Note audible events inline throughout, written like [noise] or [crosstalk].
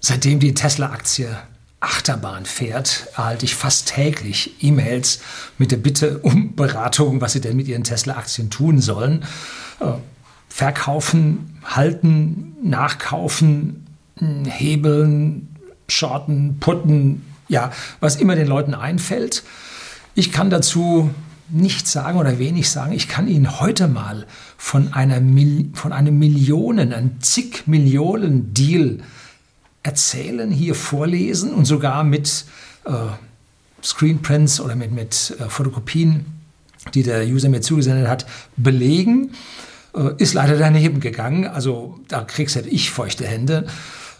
Seitdem die Tesla-Aktie Achterbahn fährt, erhalte ich fast täglich E-Mails mit der Bitte um Beratung, was Sie denn mit Ihren Tesla-Aktien tun sollen. Äh, verkaufen, halten, nachkaufen, hebeln, shorten, putten, ja, was immer den Leuten einfällt. Ich kann dazu nichts sagen oder wenig sagen. Ich kann Ihnen heute mal von, einer Mil von einem Millionen, einem zig Millionen Deal erzählen, hier vorlesen und sogar mit äh, Screenprints oder mit, mit äh, Fotokopien, die der User mir zugesendet hat, belegen. Äh, ist leider daneben gegangen. Also da kriegst halt ich feuchte Hände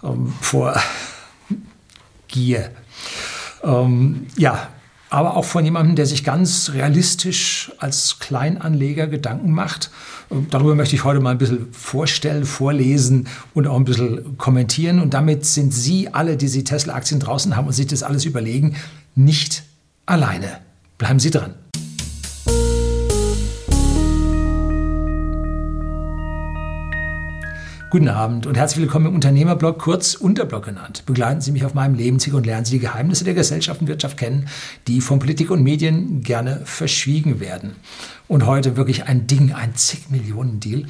ähm, vor Gier. Ähm, ja, aber auch von jemandem, der sich ganz realistisch als Kleinanleger Gedanken macht. Darüber möchte ich heute mal ein bisschen vorstellen, vorlesen und auch ein bisschen kommentieren. Und damit sind Sie alle, die Sie Tesla-Aktien draußen haben und sich das alles überlegen, nicht alleine. Bleiben Sie dran. Guten Abend und herzlich willkommen im Unternehmerblog, kurz Unterblog genannt. Begleiten Sie mich auf meinem Lebensweg und lernen Sie die Geheimnisse der Gesellschaft und Wirtschaft kennen, die von Politik und Medien gerne verschwiegen werden. Und heute wirklich ein Ding, ein zig Millionen Deal.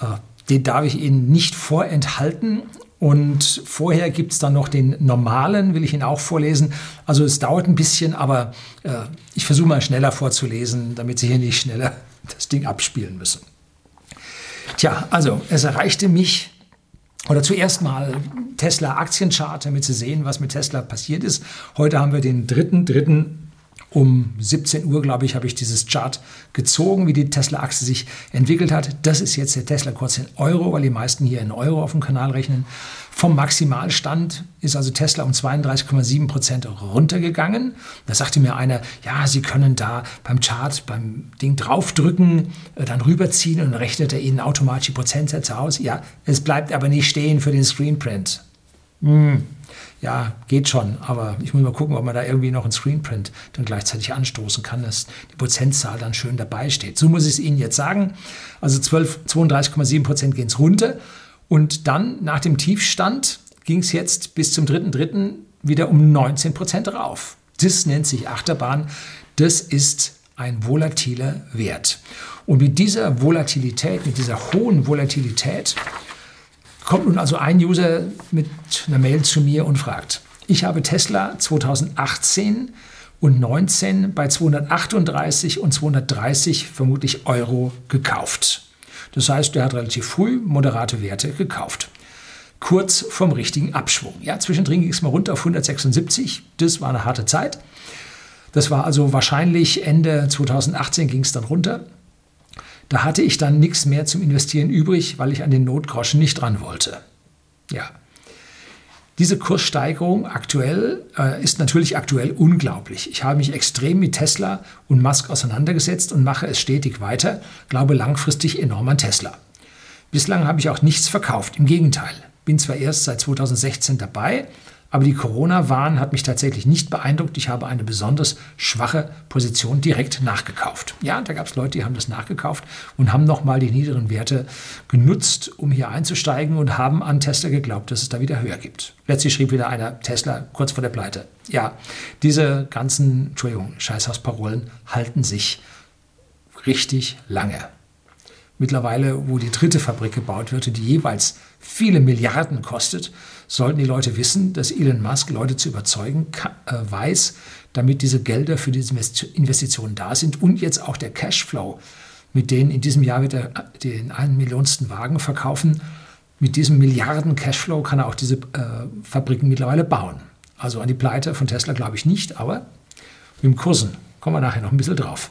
Äh, den darf ich Ihnen nicht vorenthalten. Und vorher gibt es dann noch den normalen, will ich Ihnen auch vorlesen. Also es dauert ein bisschen, aber äh, ich versuche mal schneller vorzulesen, damit Sie hier nicht schneller [laughs] das Ding abspielen müssen. Tja, also es erreichte mich, oder zuerst mal Tesla Aktienchart, damit Sie sehen, was mit Tesla passiert ist. Heute haben wir den 3.3. Um 17 Uhr, glaube ich, habe ich dieses Chart gezogen, wie die Tesla-Aktie sich entwickelt hat. Das ist jetzt der Tesla-Kurs in Euro, weil die meisten hier in Euro auf dem Kanal rechnen. Vom Maximalstand ist also Tesla um 32,7 Prozent runtergegangen. Da sagte mir einer, ja, Sie können da beim Chart, beim Ding draufdrücken, äh, dann rüberziehen und rechnet er Ihnen automatisch die Prozentsätze aus. Ja, es bleibt aber nicht stehen für den Screenprint. Hm ja, geht schon, aber ich muss mal gucken, ob man da irgendwie noch einen Screenprint dann gleichzeitig anstoßen kann, dass die Prozentzahl dann schön dabei steht. So muss ich es Ihnen jetzt sagen. Also 32,7 Prozent gehen es runter und dann nach dem Tiefstand ging es jetzt bis zum 3.3. wieder um 19 Prozent rauf. Das nennt sich Achterbahn. Das ist ein volatiler Wert. Und mit dieser Volatilität, mit dieser hohen Volatilität, kommt nun also ein User mit einer Mail zu mir und fragt, ich habe Tesla 2018 und 19 bei 238 und 230 vermutlich Euro gekauft. Das heißt, er hat relativ früh moderate Werte gekauft. Kurz vom richtigen Abschwung. Ja, zwischendrin ging es mal runter auf 176. Das war eine harte Zeit. Das war also wahrscheinlich Ende 2018 ging es dann runter. Da hatte ich dann nichts mehr zum Investieren übrig, weil ich an den Notgroschen nicht dran wollte. Ja. Diese Kurssteigerung aktuell äh, ist natürlich aktuell unglaublich. Ich habe mich extrem mit Tesla und Musk auseinandergesetzt und mache es stetig weiter, glaube langfristig enorm an Tesla. Bislang habe ich auch nichts verkauft, im Gegenteil. Bin zwar erst seit 2016 dabei, aber die Corona-Warn hat mich tatsächlich nicht beeindruckt. Ich habe eine besonders schwache Position direkt nachgekauft. Ja, da gab es Leute, die haben das nachgekauft und haben nochmal die niederen Werte genutzt, um hier einzusteigen und haben an Tesla geglaubt, dass es da wieder höher gibt. Letztlich schrieb wieder einer Tesla kurz vor der Pleite. Ja, diese ganzen, Entschuldigung, Scheißhausparolen halten sich richtig lange. Mittlerweile, wo die dritte Fabrik gebaut wird die jeweils viele Milliarden kostet, sollten die Leute wissen, dass Elon Musk Leute zu überzeugen äh, weiß, damit diese Gelder für diese Investitionen da sind und jetzt auch der Cashflow, mit denen in diesem Jahr wird er den einen Millionsten Wagen verkaufen. Mit diesem Milliarden Cashflow kann er auch diese äh, Fabriken mittlerweile bauen. Also an die Pleite von Tesla glaube ich nicht, aber mit dem Kursen kommen wir nachher noch ein bisschen drauf.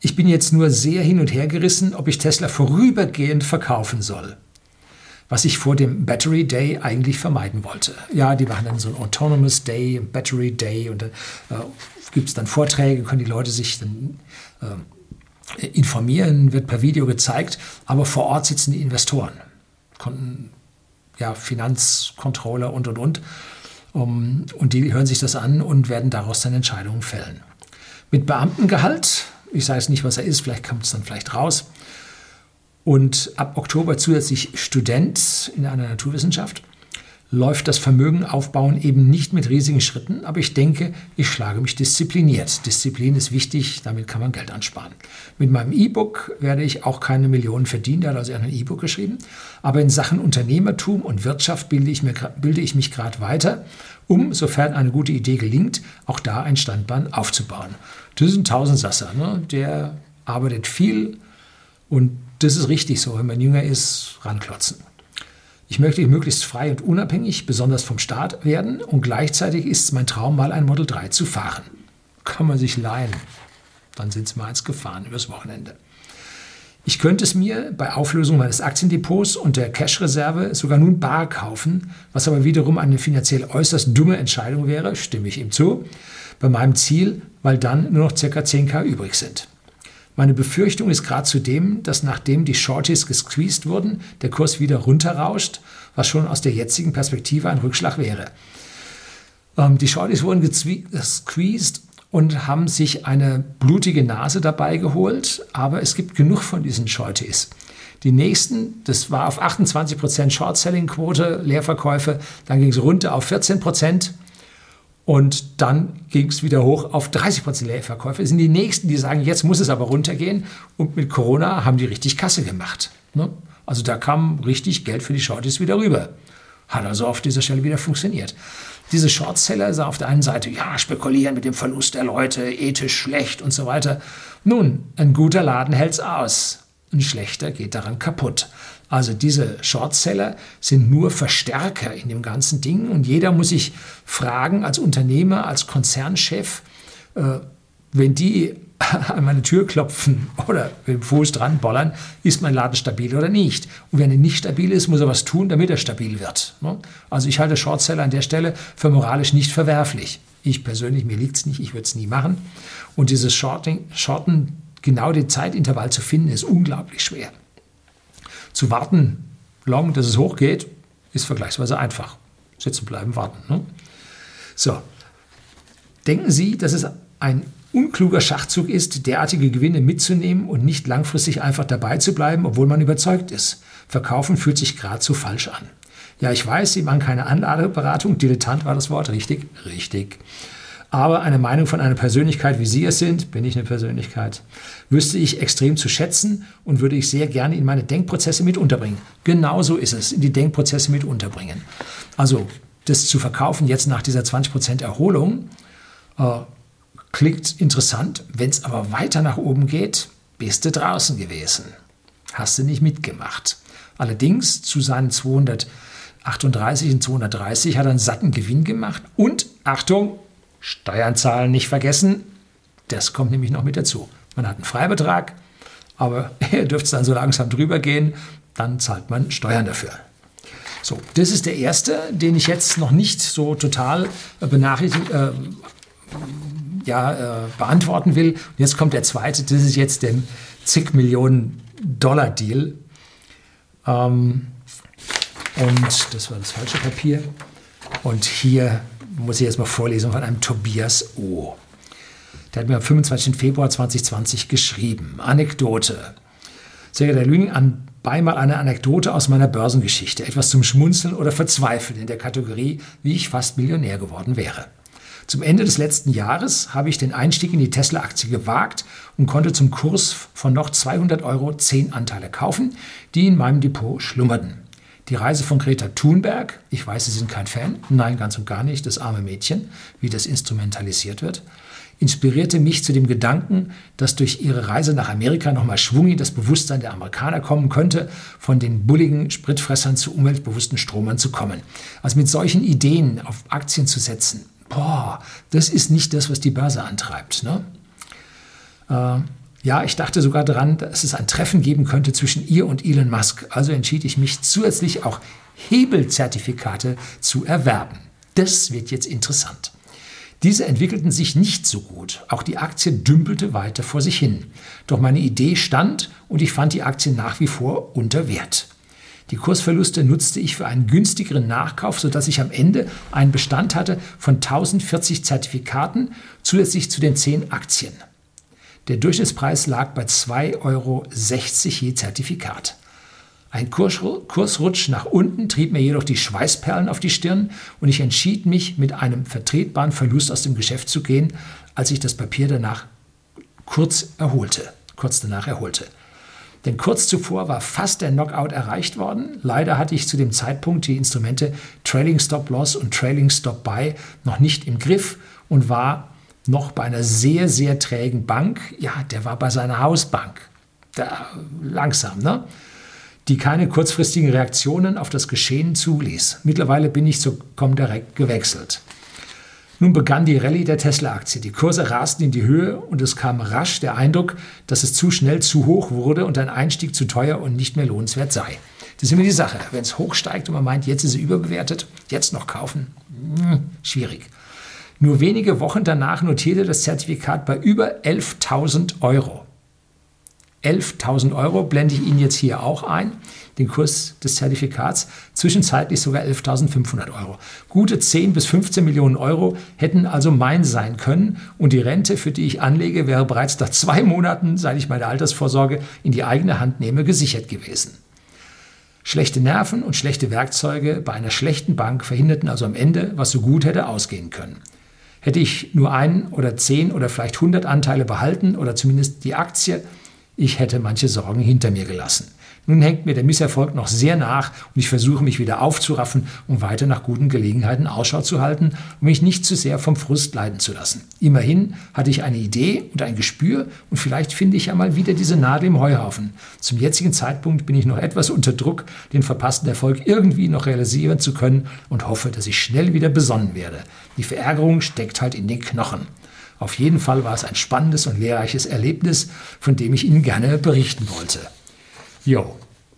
Ich bin jetzt nur sehr hin und her gerissen, ob ich Tesla vorübergehend verkaufen soll was ich vor dem Battery Day eigentlich vermeiden wollte. Ja, die machen dann so ein Autonomous Day, Battery Day und dann äh, gibt es dann Vorträge, können die Leute sich dann äh, informieren, wird per Video gezeigt, aber vor Ort sitzen die Investoren, Konten, ja, Finanzcontroller und und und. Um, und die hören sich das an und werden daraus dann Entscheidungen fällen. Mit Beamtengehalt, ich sage es nicht, was er ist, vielleicht kommt es dann vielleicht raus, und ab Oktober zusätzlich Student in einer Naturwissenschaft. Läuft das Vermögen aufbauen eben nicht mit riesigen Schritten, aber ich denke, ich schlage mich diszipliniert. Disziplin ist wichtig, damit kann man Geld ansparen. Mit meinem E-Book werde ich auch keine Millionen verdienen, der hat also ein E-Book geschrieben, aber in Sachen Unternehmertum und Wirtschaft bilde ich, mir, bilde ich mich gerade weiter, um, sofern eine gute Idee gelingt, auch da ein Standbein aufzubauen. Das ist ein Tausendsasser, ne? der arbeitet viel und das ist richtig so, wenn man jünger ist, ranklotzen. Ich möchte möglichst frei und unabhängig, besonders vom Staat, werden und gleichzeitig ist es mein Traum, mal ein Model 3 zu fahren. Kann man sich leihen. Dann sind sie mal eins gefahren übers Wochenende. Ich könnte es mir bei Auflösung meines Aktiendepots und der Cash-Reserve sogar nun bar kaufen, was aber wiederum eine finanziell äußerst dumme Entscheidung wäre, stimme ich ihm zu, bei meinem Ziel, weil dann nur noch ca. 10k übrig sind. Meine Befürchtung ist gerade zudem, dass nachdem die Shorties gesqueezed wurden, der Kurs wieder runterrauscht, was schon aus der jetzigen Perspektive ein Rückschlag wäre. Ähm, die Shorties wurden gesqueezed und haben sich eine blutige Nase dabei geholt, aber es gibt genug von diesen Shorties. Die nächsten, das war auf 28% Short-Selling-Quote, Leerverkäufe, dann ging es runter auf 14%. Und dann ging es wieder hoch auf 30 Prozent Leerverkäufe. Das sind die Nächsten, die sagen, jetzt muss es aber runtergehen. Und mit Corona haben die richtig Kasse gemacht. Ne? Also da kam richtig Geld für die Shorties wieder rüber. Hat also auf dieser Stelle wieder funktioniert. Diese Shortseller sagen auf der einen Seite, ja, spekulieren mit dem Verlust der Leute, ethisch schlecht und so weiter. Nun, ein guter Laden hält's aus. Ein schlechter geht daran kaputt. Also diese Shortseller sind nur Verstärker in dem ganzen Ding und jeder muss sich fragen als Unternehmer, als Konzernchef, äh, wenn die [laughs] an meine Tür klopfen oder mit dem Fuß dran bollern, ist mein Laden stabil oder nicht. Und wenn er nicht stabil ist, muss er was tun, damit er stabil wird. Ne? Also ich halte Shortseller an der Stelle für moralisch nicht verwerflich. Ich persönlich, mir liegt es nicht, ich würde es nie machen. Und dieses Shorting, Shorten, genau den Zeitintervall zu finden, ist unglaublich schwer. Zu warten, long, dass es hochgeht, ist vergleichsweise einfach. Sitzen bleiben, warten. Ne? So. Denken Sie, dass es ein unkluger Schachzug ist, derartige Gewinne mitzunehmen und nicht langfristig einfach dabei zu bleiben, obwohl man überzeugt ist. Verkaufen fühlt sich geradezu falsch an. Ja, ich weiß, Sie machen keine Anlageberatung. Dilettant war das Wort, richtig? Richtig. Aber eine Meinung von einer Persönlichkeit, wie Sie es sind, bin ich eine Persönlichkeit, wüsste ich extrem zu schätzen und würde ich sehr gerne in meine Denkprozesse mit unterbringen. Genauso ist es, in die Denkprozesse mit unterbringen. Also das zu verkaufen jetzt nach dieser 20% Erholung äh, klingt interessant. Wenn es aber weiter nach oben geht, bist du draußen gewesen. Hast du nicht mitgemacht. Allerdings zu seinen 238 und 230 hat er einen satten Gewinn gemacht und, Achtung, Steuern zahlen nicht vergessen. Das kommt nämlich noch mit dazu. Man hat einen Freibetrag, aber [laughs] er dürfte dann so langsam drüber gehen, dann zahlt man Steuern dafür. So, das ist der erste, den ich jetzt noch nicht so total äh, benachrichtigt, äh, ja, äh, beantworten will. Und jetzt kommt der zweite, das ist jetzt der zig Millionen Dollar Deal. Ähm, und das war das falsche Papier. Und hier muss ich jetzt mal vorlesen von einem Tobias O. Der hat mir am 25. Februar 2020 geschrieben. Anekdote. Sehr geehrter Lüning, anbei mal eine Anekdote aus meiner Börsengeschichte. Etwas zum Schmunzeln oder Verzweifeln in der Kategorie, wie ich fast Millionär geworden wäre. Zum Ende des letzten Jahres habe ich den Einstieg in die Tesla-Aktie gewagt und konnte zum Kurs von noch 200 Euro 10 Anteile kaufen, die in meinem Depot schlummerten. Die Reise von Greta Thunberg, ich weiß, Sie sind kein Fan, nein, ganz und gar nicht, das arme Mädchen, wie das instrumentalisiert wird, inspirierte mich zu dem Gedanken, dass durch ihre Reise nach Amerika nochmal Schwung in das Bewusstsein der Amerikaner kommen könnte, von den bulligen Spritfressern zu umweltbewussten Stromern zu kommen. Also mit solchen Ideen auf Aktien zu setzen, boah, das ist nicht das, was die Börse antreibt. Ne? Äh, ja, ich dachte sogar daran, dass es ein Treffen geben könnte zwischen ihr und Elon Musk. Also entschied ich mich zusätzlich auch Hebelzertifikate zu erwerben. Das wird jetzt interessant. Diese entwickelten sich nicht so gut. Auch die Aktie dümpelte weiter vor sich hin. Doch meine Idee stand und ich fand die Aktie nach wie vor unter Wert. Die Kursverluste nutzte ich für einen günstigeren Nachkauf, sodass ich am Ende einen Bestand hatte von 1040 Zertifikaten zusätzlich zu den 10 Aktien. Der Durchschnittspreis lag bei 2,60 Euro je Zertifikat. Ein Kursrutsch nach unten trieb mir jedoch die Schweißperlen auf die Stirn und ich entschied mich, mit einem vertretbaren Verlust aus dem Geschäft zu gehen, als ich das Papier danach kurz erholte. Kurz danach erholte. Denn kurz zuvor war fast der Knockout erreicht worden. Leider hatte ich zu dem Zeitpunkt die Instrumente Trailing Stop Loss und Trailing Stop Buy noch nicht im Griff und war noch bei einer sehr, sehr trägen Bank. Ja, der war bei seiner Hausbank. Da, langsam, ne? Die keine kurzfristigen Reaktionen auf das Geschehen zuließ. Mittlerweile bin ich zu Comdirect gewechselt. Nun begann die Rallye der Tesla-Aktie. Die Kurse rasten in die Höhe und es kam rasch der Eindruck, dass es zu schnell zu hoch wurde und ein Einstieg zu teuer und nicht mehr lohnenswert sei. Das ist immer die Sache. Wenn es hochsteigt und man meint, jetzt ist es überbewertet, jetzt noch kaufen, hm, schwierig. Nur wenige Wochen danach notierte das Zertifikat bei über 11.000 Euro. 11.000 Euro blende ich Ihnen jetzt hier auch ein, den Kurs des Zertifikats, zwischenzeitlich sogar 11.500 Euro. Gute 10 bis 15 Millionen Euro hätten also mein sein können und die Rente, für die ich anlege, wäre bereits nach zwei Monaten, seit ich meine Altersvorsorge in die eigene Hand nehme, gesichert gewesen. Schlechte Nerven und schlechte Werkzeuge bei einer schlechten Bank verhinderten also am Ende, was so gut hätte ausgehen können. Hätte ich nur ein oder zehn oder vielleicht hundert Anteile behalten oder zumindest die Aktie, ich hätte manche Sorgen hinter mir gelassen. Nun hängt mir der Misserfolg noch sehr nach und ich versuche mich wieder aufzuraffen, um weiter nach guten Gelegenheiten Ausschau zu halten um mich nicht zu sehr vom Frust leiden zu lassen. Immerhin hatte ich eine Idee und ein Gespür und vielleicht finde ich ja mal wieder diese Nadel im Heuhaufen. Zum jetzigen Zeitpunkt bin ich noch etwas unter Druck, den verpassten Erfolg irgendwie noch realisieren zu können und hoffe, dass ich schnell wieder besonnen werde. Die Verärgerung steckt halt in den Knochen. Auf jeden Fall war es ein spannendes und lehrreiches Erlebnis, von dem ich Ihnen gerne berichten wollte. Jo,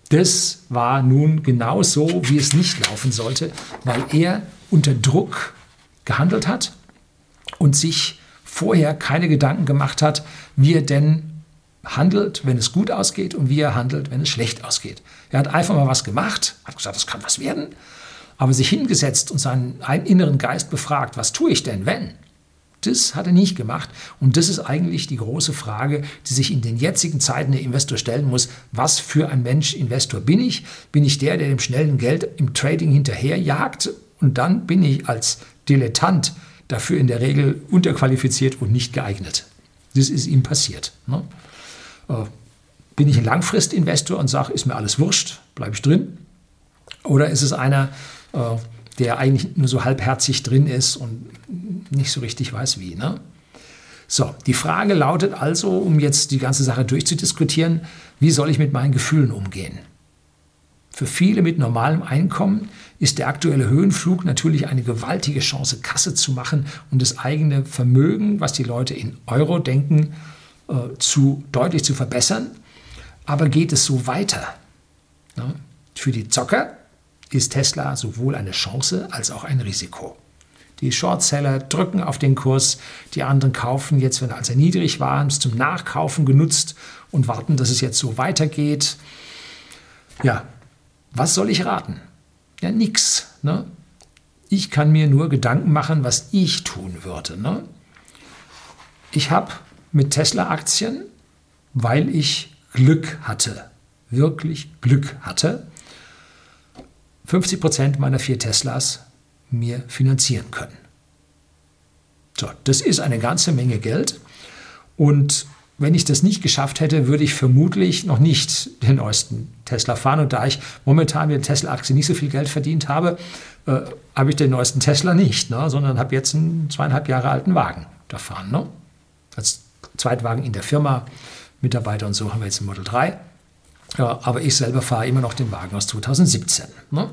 das war nun genau so, wie es nicht laufen sollte, weil er unter Druck gehandelt hat und sich vorher keine Gedanken gemacht hat, wie er denn handelt, wenn es gut ausgeht und wie er handelt, wenn es schlecht ausgeht. Er hat einfach mal was gemacht, hat gesagt, das kann was werden, aber sich hingesetzt und seinen inneren Geist befragt, was tue ich denn, wenn? Das hat er nicht gemacht. Und das ist eigentlich die große Frage, die sich in den jetzigen Zeiten der Investor stellen muss. Was für ein Mensch Investor bin ich? Bin ich der, der dem schnellen Geld im Trading hinterherjagt? Und dann bin ich als Dilettant dafür in der Regel unterqualifiziert und nicht geeignet. Das ist ihm passiert. Ne? Äh, bin ich ein Langfristinvestor und sage, ist mir alles wurscht, bleibe ich drin? Oder ist es einer, äh, der eigentlich nur so halbherzig drin ist und nicht so richtig weiß wie. Ne? So, die Frage lautet also, um jetzt die ganze Sache durchzudiskutieren, wie soll ich mit meinen Gefühlen umgehen? Für viele mit normalem Einkommen ist der aktuelle Höhenflug natürlich eine gewaltige Chance, Kasse zu machen und das eigene Vermögen, was die Leute in Euro denken, äh, zu, deutlich zu verbessern. Aber geht es so weiter? Ne? Für die Zocker ist Tesla sowohl eine Chance als auch ein Risiko. Die Shortseller drücken auf den Kurs, die anderen kaufen jetzt, wenn er also niedrig war, es zum Nachkaufen genutzt und warten, dass es jetzt so weitergeht. Ja, was soll ich raten? Ja, nix. Ne? Ich kann mir nur Gedanken machen, was ich tun würde. Ne? Ich habe mit Tesla-Aktien, weil ich Glück hatte, wirklich Glück hatte, 50 Prozent meiner vier Teslas mir finanzieren können. So, das ist eine ganze Menge Geld. Und wenn ich das nicht geschafft hätte, würde ich vermutlich noch nicht den neuesten Tesla fahren. Und da ich momentan mit der Tesla-Aktie nicht so viel Geld verdient habe, äh, habe ich den neuesten Tesla nicht, ne, sondern habe jetzt einen zweieinhalb Jahre alten Wagen da fahren. Ne? Als Zweitwagen in der Firma, Mitarbeiter und so haben wir jetzt ein Model 3. Aber ich selber fahre immer noch den Wagen aus 2017. Ne?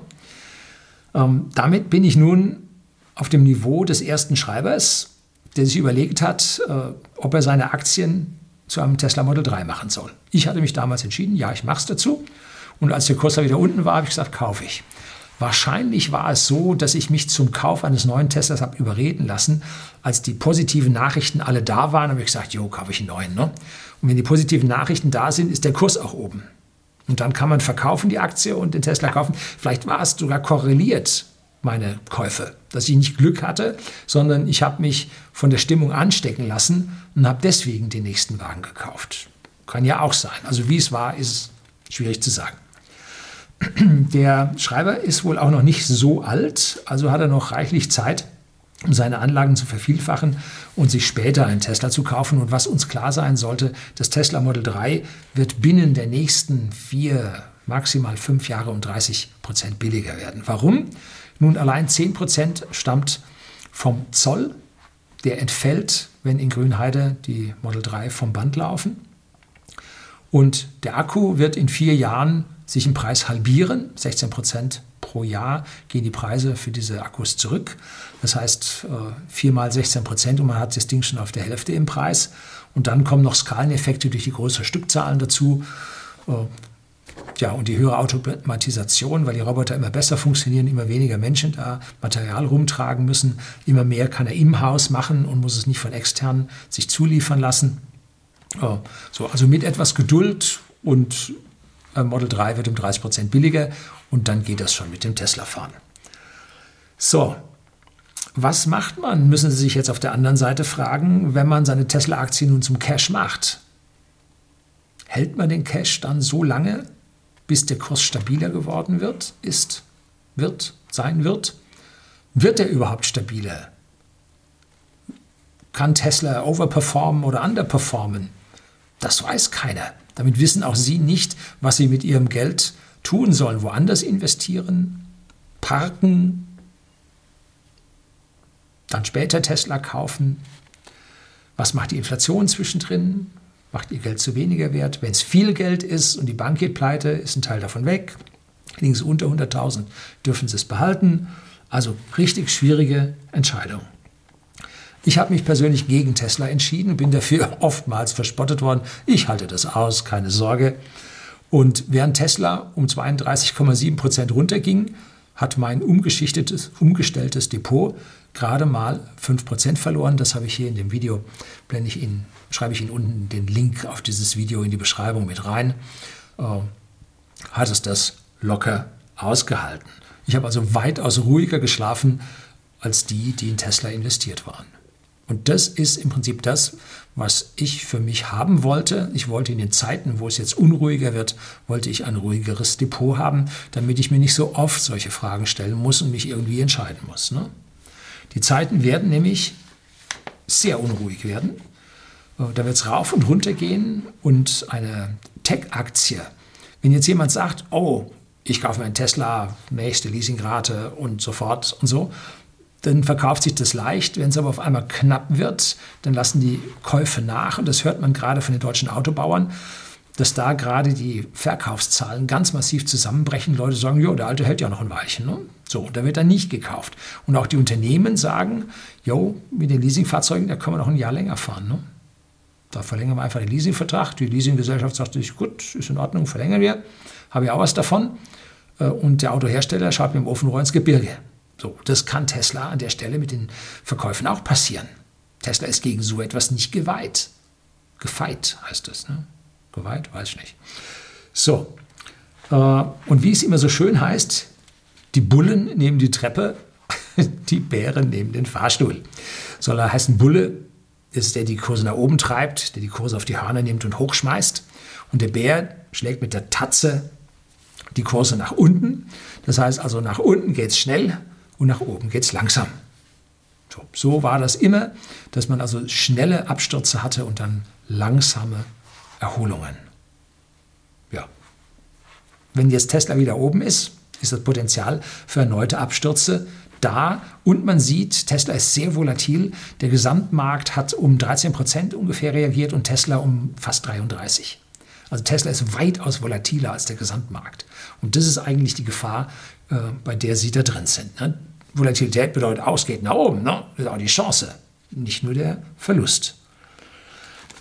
Ähm, damit bin ich nun auf dem Niveau des ersten Schreibers, der sich überlegt hat, äh, ob er seine Aktien zu einem Tesla Model 3 machen soll. Ich hatte mich damals entschieden, ja, ich mache es dazu. Und als der Kurs da wieder unten war, habe ich gesagt, kaufe ich. Wahrscheinlich war es so, dass ich mich zum Kauf eines neuen Teslas habe überreden lassen. Als die positiven Nachrichten alle da waren, habe ich gesagt, jo, kaufe ich einen neuen. Ne? Und wenn die positiven Nachrichten da sind, ist der Kurs auch oben. Und dann kann man verkaufen die Aktie und den Tesla kaufen. Vielleicht war es sogar korreliert, meine Käufe, dass ich nicht Glück hatte, sondern ich habe mich von der Stimmung anstecken lassen und habe deswegen den nächsten Wagen gekauft. Kann ja auch sein. Also wie es war, ist schwierig zu sagen. [clears throat] Der Schreiber ist wohl auch noch nicht so alt, also hat er noch reichlich Zeit, um seine Anlagen zu vervielfachen und sich später einen Tesla zu kaufen. Und was uns klar sein sollte, das Tesla Model 3 wird binnen der nächsten vier, maximal fünf Jahre um 30 Prozent billiger werden. Warum? Nun, allein 10 Prozent stammt vom Zoll. Der entfällt, wenn in Grünheide die Model 3 vom Band laufen. Und der Akku wird in vier Jahren sich im Preis halbieren. 16 Prozent pro Jahr gehen die Preise für diese Akkus zurück. Das heißt, äh, viermal 16 Prozent und man hat das Ding schon auf der Hälfte im Preis. Und dann kommen noch Skaleneffekte durch die größeren Stückzahlen dazu. Äh, ja, und die höhere Automatisation, weil die Roboter immer besser funktionieren, immer weniger Menschen da Material rumtragen müssen, immer mehr kann er im Haus machen und muss es nicht von externen sich zuliefern lassen. Äh, so, also mit etwas Geduld und Model 3 wird um 30 Prozent billiger und dann geht das schon mit dem Tesla fahren. So, was macht man, müssen Sie sich jetzt auf der anderen Seite fragen, wenn man seine Tesla-Aktie nun zum Cash macht? Hält man den Cash dann so lange, bis der Kurs stabiler geworden wird, ist, wird, sein wird? Wird er überhaupt stabiler? Kann Tesla overperformen oder underperformen? Das weiß keiner. Damit wissen auch Sie nicht, was Sie mit Ihrem Geld tun sollen. Woanders investieren, parken, dann später Tesla kaufen. Was macht die Inflation zwischendrin? Macht Ihr Geld zu weniger wert? Wenn es viel Geld ist und die Bank geht pleite, ist ein Teil davon weg. Sie unter 100.000, dürfen Sie es behalten. Also richtig schwierige Entscheidung. Ich habe mich persönlich gegen Tesla entschieden und bin dafür [laughs] oftmals verspottet worden. Ich halte das aus, keine Sorge. Und während Tesla um 32,7 Prozent runterging, hat mein umgeschichtetes, umgestelltes Depot gerade mal 5 Prozent verloren. Das habe ich hier in dem Video, blende ich Ihnen, schreibe ich Ihnen unten den Link auf dieses Video in die Beschreibung mit rein. Äh, hat es das locker ausgehalten. Ich habe also weitaus ruhiger geschlafen als die, die in Tesla investiert waren. Und das ist im Prinzip das, was ich für mich haben wollte. Ich wollte in den Zeiten, wo es jetzt unruhiger wird, wollte ich ein ruhigeres Depot haben, damit ich mir nicht so oft solche Fragen stellen muss und mich irgendwie entscheiden muss. Ne? Die Zeiten werden nämlich sehr unruhig werden. Äh, da wird es rauf und runter gehen und eine Tech-Aktie. Wenn jetzt jemand sagt, oh, ich kaufe mir einen Tesla, nächste Leasingrate und so fort und so, dann verkauft sich das leicht. Wenn es aber auf einmal knapp wird, dann lassen die Käufe nach. Und das hört man gerade von den deutschen Autobauern, dass da gerade die Verkaufszahlen ganz massiv zusammenbrechen. Leute sagen, jo, der alte hält ja noch ein Weilchen. Ne? So, da wird dann nicht gekauft. Und auch die Unternehmen sagen, jo, mit den Leasingfahrzeugen, da können wir noch ein Jahr länger fahren. Ne? Da verlängern wir einfach den Leasingvertrag. Die Leasinggesellschaft sagt sich, gut, ist in Ordnung, verlängern wir. Habe ich auch was davon. Äh, und der Autohersteller schaut mit dem Ofenrohr ins Gebirge. So, das kann Tesla an der Stelle mit den Verkäufen auch passieren. Tesla ist gegen so etwas nicht geweiht. Gefeit heißt es. Ne? Geweiht? Weiß ich nicht. So, äh, und wie es immer so schön heißt, die Bullen nehmen die Treppe, [laughs] die Bären nehmen den Fahrstuhl. Soll er heißen, Bulle ist der, die Kurse nach oben treibt, der die Kurse auf die Hörner nimmt und hochschmeißt. Und der Bär schlägt mit der Tatze die Kurse nach unten. Das heißt also, nach unten geht es schnell, und nach oben geht es langsam. So, so war das immer, dass man also schnelle Abstürze hatte und dann langsame Erholungen. Ja. Wenn jetzt Tesla wieder oben ist, ist das Potenzial für erneute Abstürze da und man sieht, Tesla ist sehr volatil. Der Gesamtmarkt hat um 13 Prozent ungefähr reagiert und Tesla um fast 33. Also Tesla ist weitaus volatiler als der Gesamtmarkt. Und das ist eigentlich die Gefahr, äh, bei der Sie da drin sind. Ne? Volatilität bedeutet, ausgeht nach oben. Ne? Das ist auch die Chance, nicht nur der Verlust.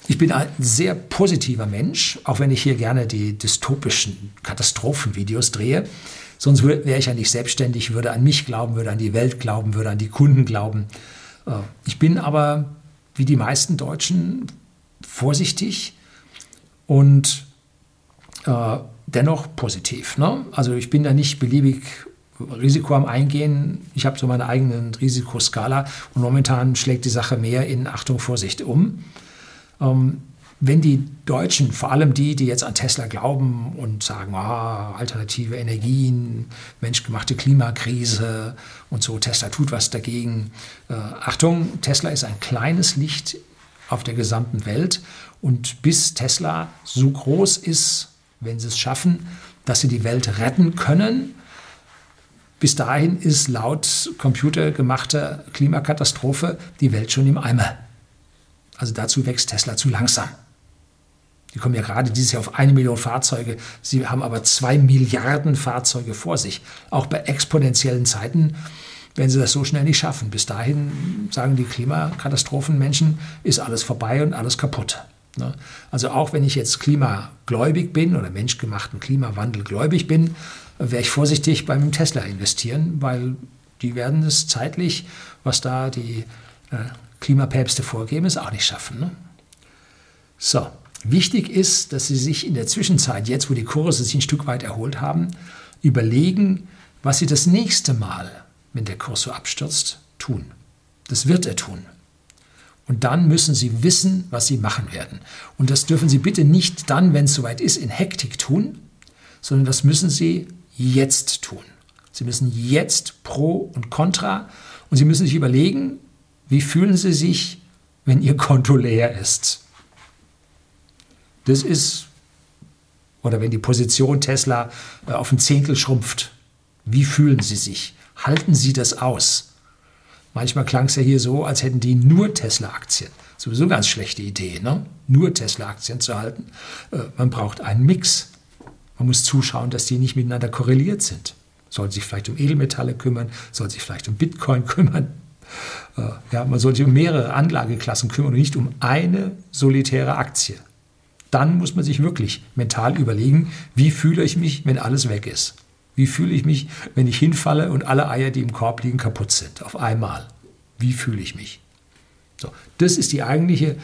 Ich bin ein sehr positiver Mensch, auch wenn ich hier gerne die dystopischen Katastrophenvideos drehe. Sonst wäre ich ja nicht selbstständig, würde an mich glauben, würde an die Welt glauben, würde an die Kunden glauben. Äh, ich bin aber, wie die meisten Deutschen, vorsichtig und äh, dennoch positiv. Ne? Also ich bin da nicht beliebig Risiko am Eingehen. Ich habe so meine eigenen Risikoskala und momentan schlägt die Sache mehr in Achtung, Vorsicht um. Ähm, wenn die Deutschen, vor allem die, die jetzt an Tesla glauben und sagen, ah, alternative Energien, menschgemachte Klimakrise und so, Tesla tut was dagegen. Äh, Achtung, Tesla ist ein kleines Licht auf der gesamten Welt und bis Tesla so groß ist, wenn sie es schaffen, dass sie die Welt retten können, bis dahin ist laut computergemachter Klimakatastrophe die Welt schon im Eimer. Also dazu wächst Tesla zu langsam. Die kommen ja gerade dieses Jahr auf eine Million Fahrzeuge. Sie haben aber zwei Milliarden Fahrzeuge vor sich. Auch bei exponentiellen Zeiten werden sie das so schnell nicht schaffen. Bis dahin sagen die Klimakatastrophenmenschen, ist alles vorbei und alles kaputt. Ne? Also auch wenn ich jetzt klimagläubig bin oder menschgemachten Klimawandel gläubig bin, wäre ich vorsichtig beim Tesla investieren, weil die werden es zeitlich, was da die äh, Klimapäpste vorgeben, es auch nicht schaffen. Ne? So, Wichtig ist, dass Sie sich in der Zwischenzeit, jetzt wo die Kurse sich ein Stück weit erholt haben, überlegen, was Sie das nächste Mal, wenn der Kurs so abstürzt, tun. Das wird er tun. Und dann müssen Sie wissen, was Sie machen werden. Und das dürfen Sie bitte nicht dann, wenn es soweit ist, in Hektik tun, sondern das müssen Sie jetzt tun. Sie müssen jetzt Pro und Contra und Sie müssen sich überlegen, wie fühlen Sie sich, wenn Ihr Konto leer ist. Das ist, oder wenn die Position Tesla äh, auf ein Zehntel schrumpft, wie fühlen Sie sich? Halten Sie das aus? Manchmal klang es ja hier so, als hätten die nur Tesla-Aktien. Sowieso eine ganz schlechte Idee, ne? nur Tesla-Aktien zu halten. Äh, man braucht einen Mix. Man muss zuschauen, dass die nicht miteinander korreliert sind. Soll sich vielleicht um Edelmetalle kümmern, soll sich vielleicht um Bitcoin [laughs] kümmern. Äh, ja, man soll sich um mehrere Anlageklassen kümmern und nicht um eine solitäre Aktie dann muss man sich wirklich mental überlegen, wie fühle ich mich, wenn alles weg ist? Wie fühle ich mich, wenn ich hinfalle und alle Eier, die im Korb liegen, kaputt sind? Auf einmal. Wie fühle ich mich? So, das ist die eigentliche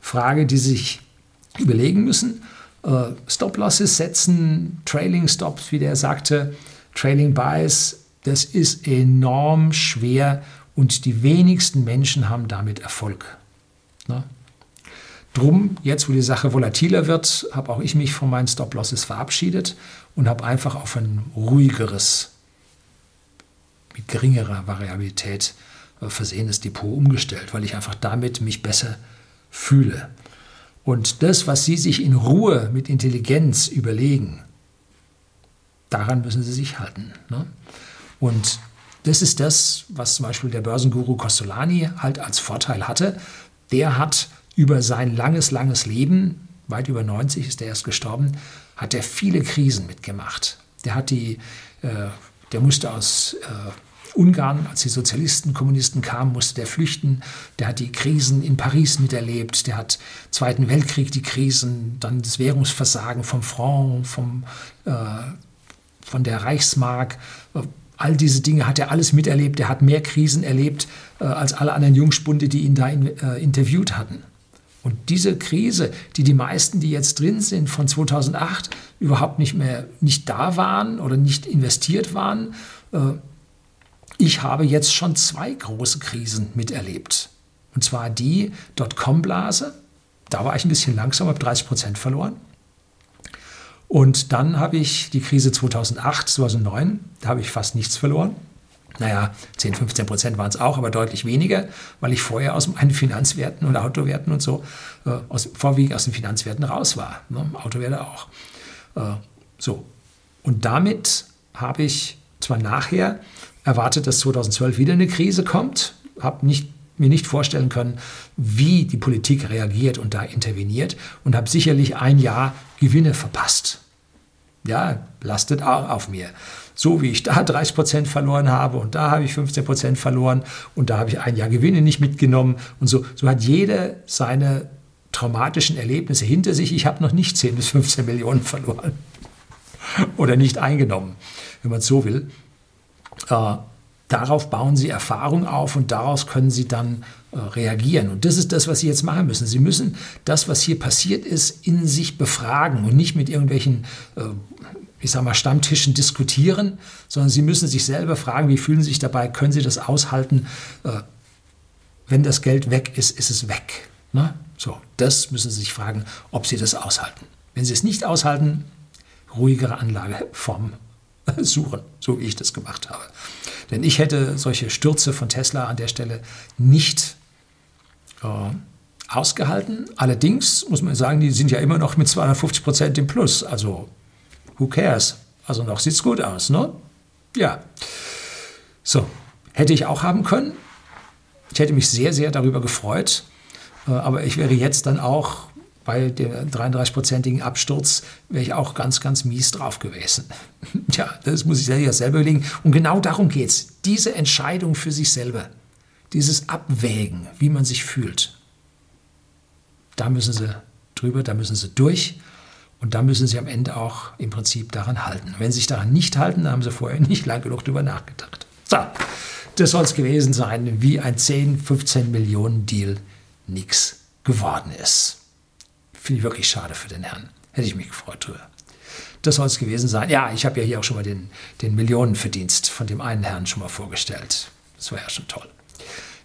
Frage, die Sie sich überlegen müssen. Äh, Stop-Losses setzen, Trailing Stops, wie der sagte, Trailing Buys, das ist enorm schwer und die wenigsten Menschen haben damit Erfolg. Ne? Drum, jetzt wo die Sache volatiler wird, habe auch ich mich von meinen Stop-Losses verabschiedet und habe einfach auf ein ruhigeres, mit geringerer Variabilität äh, versehenes Depot umgestellt, weil ich einfach damit mich besser fühle. Und das, was Sie sich in Ruhe mit Intelligenz überlegen, daran müssen Sie sich halten. Ne? Und das ist das, was zum Beispiel der Börsenguru Costolani halt als Vorteil hatte. Der hat über sein langes, langes Leben, weit über 90 ist er erst gestorben, hat er viele Krisen mitgemacht. Der hat die, äh, der musste aus äh, Ungarn, als die Sozialisten, Kommunisten kamen, musste der flüchten. Der hat die Krisen in Paris miterlebt. Der hat Zweiten Weltkrieg die Krisen, dann das Währungsversagen vom Franc, vom, äh, von der Reichsmark. All diese Dinge hat er alles miterlebt. Er hat mehr Krisen erlebt äh, als alle anderen Jungspunde, die ihn da in, äh, interviewt hatten. Und diese Krise, die die meisten, die jetzt drin sind, von 2008 überhaupt nicht mehr nicht da waren oder nicht investiert waren, äh, ich habe jetzt schon zwei große Krisen miterlebt. Und zwar die Dotcom-Blase, da war ich ein bisschen langsam, habe 30 Prozent verloren. Und dann habe ich die Krise 2008, 2009, da habe ich fast nichts verloren naja, 10, 15 Prozent waren es auch, aber deutlich weniger, weil ich vorher aus meinen Finanzwerten und Autowerten und so, äh, aus, vorwiegend aus den Finanzwerten raus war. Ne? Autowerte auch. Äh, so. Und damit habe ich zwar nachher erwartet, dass 2012 wieder eine Krise kommt, habe nicht, mir nicht vorstellen können, wie die Politik reagiert und da interveniert und habe sicherlich ein Jahr Gewinne verpasst. Ja, lastet auch auf mir so wie ich da [laughs] 30 Prozent verloren habe und da habe ich 15 Prozent verloren und da habe ich ein Jahr Gewinne nicht mitgenommen und so, so hat jeder seine traumatischen Erlebnisse hinter sich. Ich habe noch nicht 10 bis 15 Millionen verloren [laughs] oder nicht eingenommen, wenn man es so will. Äh, darauf bauen Sie Erfahrung auf und daraus können Sie dann reagieren. Und das ist das, was Sie jetzt machen müssen. Sie müssen das, was hier passiert ist, in sich befragen und nicht mit irgendwelchen äh, ich sage mal, Stammtischen diskutieren, sondern sie müssen sich selber fragen, wie fühlen sie sich dabei, können sie das aushalten, äh, wenn das Geld weg ist, ist es weg. Ne? So, das müssen Sie sich fragen, ob Sie das aushalten. Wenn Sie es nicht aushalten, ruhigere Anlageform [laughs] suchen, so wie ich das gemacht habe. Denn ich hätte solche Stürze von Tesla an der Stelle nicht äh, ausgehalten. Allerdings muss man sagen, die sind ja immer noch mit 250 Prozent im Plus. Also, who cares? Also noch sieht es gut aus, ne? Ja. So, hätte ich auch haben können. Ich hätte mich sehr, sehr darüber gefreut. Äh, aber ich wäre jetzt dann auch bei dem 33-prozentigen Absturz, wäre ich auch ganz, ganz mies drauf gewesen. [laughs] Tja, das muss ich ja selber überlegen. Und genau darum geht es. Diese Entscheidung für sich selber, dieses Abwägen, wie man sich fühlt, da müssen sie drüber, da müssen sie durch. Und da müssen sie am Ende auch im Prinzip daran halten. Wenn sie sich daran nicht halten, dann haben sie vorher [laughs] nicht lang genug drüber nachgedacht. So, das soll es gewesen sein, wie ein 10, 15 Millionen Deal nichts geworden ist. Finde ich wirklich schade für den Herrn. Hätte ich mich gefreut drüber. Das soll es gewesen sein. Ja, ich habe ja hier auch schon mal den, den Millionenverdienst von dem einen Herrn schon mal vorgestellt. Das war ja schon toll.